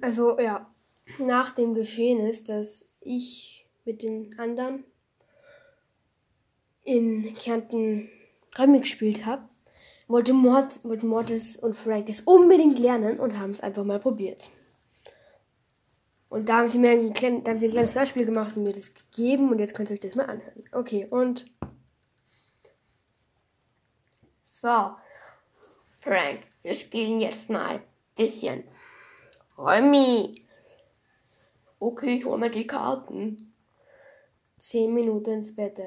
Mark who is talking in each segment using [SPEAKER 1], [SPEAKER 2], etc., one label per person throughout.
[SPEAKER 1] Also ja, nach dem Geschehen ist, dass ich mit den anderen in Kärnten Räume gespielt habe, wollte, Mort, wollte Mortis und Frank das unbedingt lernen und haben es einfach mal probiert. Und da haben sie mir ein, klein, da haben sie ein kleines Hörspiel gemacht und mir das gegeben und jetzt könnt ihr euch das mal anhören. Okay, und.
[SPEAKER 2] So, Frank, wir spielen jetzt mal ein bisschen. Räumi. Okay, ich hole mir die Karten.
[SPEAKER 1] Zehn Minuten ins Bett.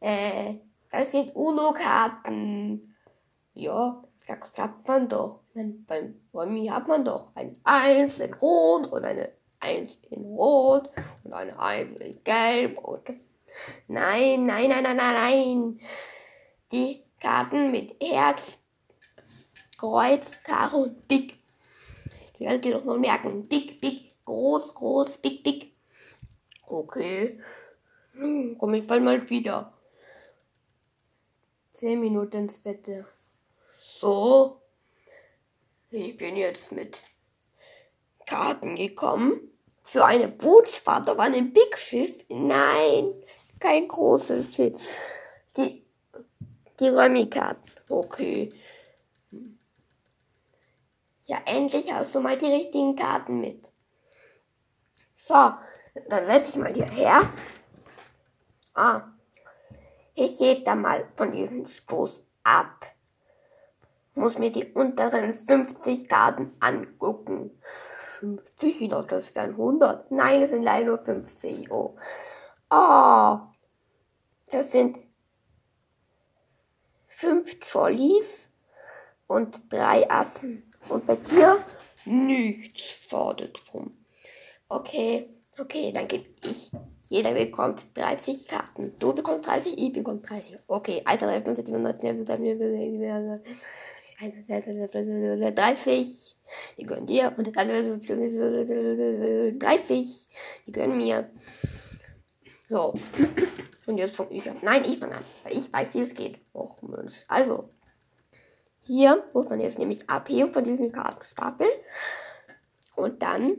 [SPEAKER 2] Äh, das sind UNO-Karten. Ja, das klappt man doch. Beim Räumi hat man doch ein Eins in Rot und eine Eins in Rot und eine Eins in Gelb und. Nein, nein, nein, nein, nein, nein. Die Karten mit Herz, Kreuz, Karo, dick. Die kannst du doch mal merken. Dick, dick, groß, groß, dick, dick. Okay. Hm, komm ich bald mal wieder.
[SPEAKER 1] Zehn Minuten ins Bett.
[SPEAKER 2] So. Ich bin jetzt mit Karten gekommen. Für eine Bootsfahrt auf einem Big Schiff. Nein, kein großes Schiff. Die, die Römikarten. Okay. Ja, endlich hast du mal die richtigen Karten mit. So, dann setze ich mal hier her. Ah, ich heb da mal von diesem Stoß ab. Muss mir die unteren 50 Karten angucken. 50, ich dachte, das wären 100. Nein, es sind leider nur 50. Oh. Oh. Das sind fünf Jollies und drei Assen. Und bei dir nichts. Schade drum. Okay, okay, dann gebe ich. Jeder bekommt 30 Karten. Du bekommst 30, ich bekomme 30. Okay, Alter, 30. Die gehören dir und 30. Die gehören mir. So. Und jetzt fange ich an. Nein, ich fange an. Weil ich weiß, wie es geht. Och Mensch. Also. Hier muss man jetzt nämlich abheben von diesem Kartenstapel. Und dann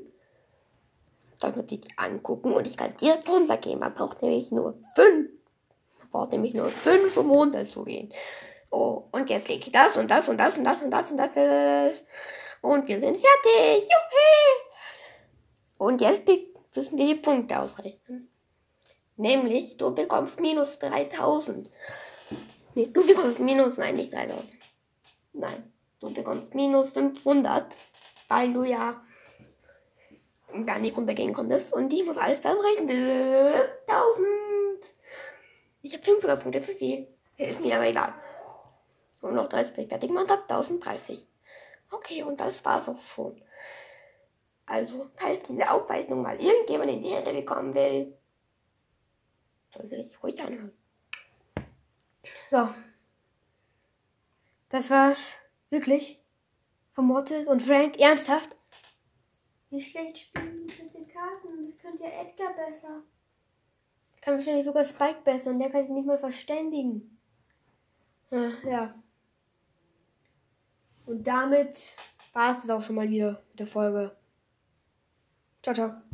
[SPEAKER 2] darf man sich die angucken und ich kann direkt runtergehen. Man braucht nämlich nur fünf. Man braucht nämlich nur fünf, um runterzugehen. Oh, und jetzt lege ich das und das und das und das und das und das. Und wir sind fertig. Juhu! Und jetzt müssen wir die Punkte ausrechnen. Nämlich, du bekommst minus 3000. Nee, du bekommst minus, nein, nicht 3000. Nein, du bekommst minus 500, weil du ja gar nicht runtergehen konntest. Und ich muss alles dann rechnen. 1000. Ich habe 500 Punkte zu viel. Ist mir aber egal. Und noch 30 bin ich fertig gemacht habe. 1030. Okay, und das war's auch schon. Also, falls diese Aufzeichnung mal irgendjemand in die Hände bekommen will, soll sich ruhig anhören.
[SPEAKER 1] So. Das war's. Wirklich? Von Mortis und Frank? Ernsthaft? Wie schlecht spielen die mit den Karten? Das könnte ja Edgar besser. Das kann wahrscheinlich sogar Spike besser und der kann sich nicht mal verständigen. Ja. ja. Und damit war es das auch schon mal wieder mit der Folge. Ciao, ciao.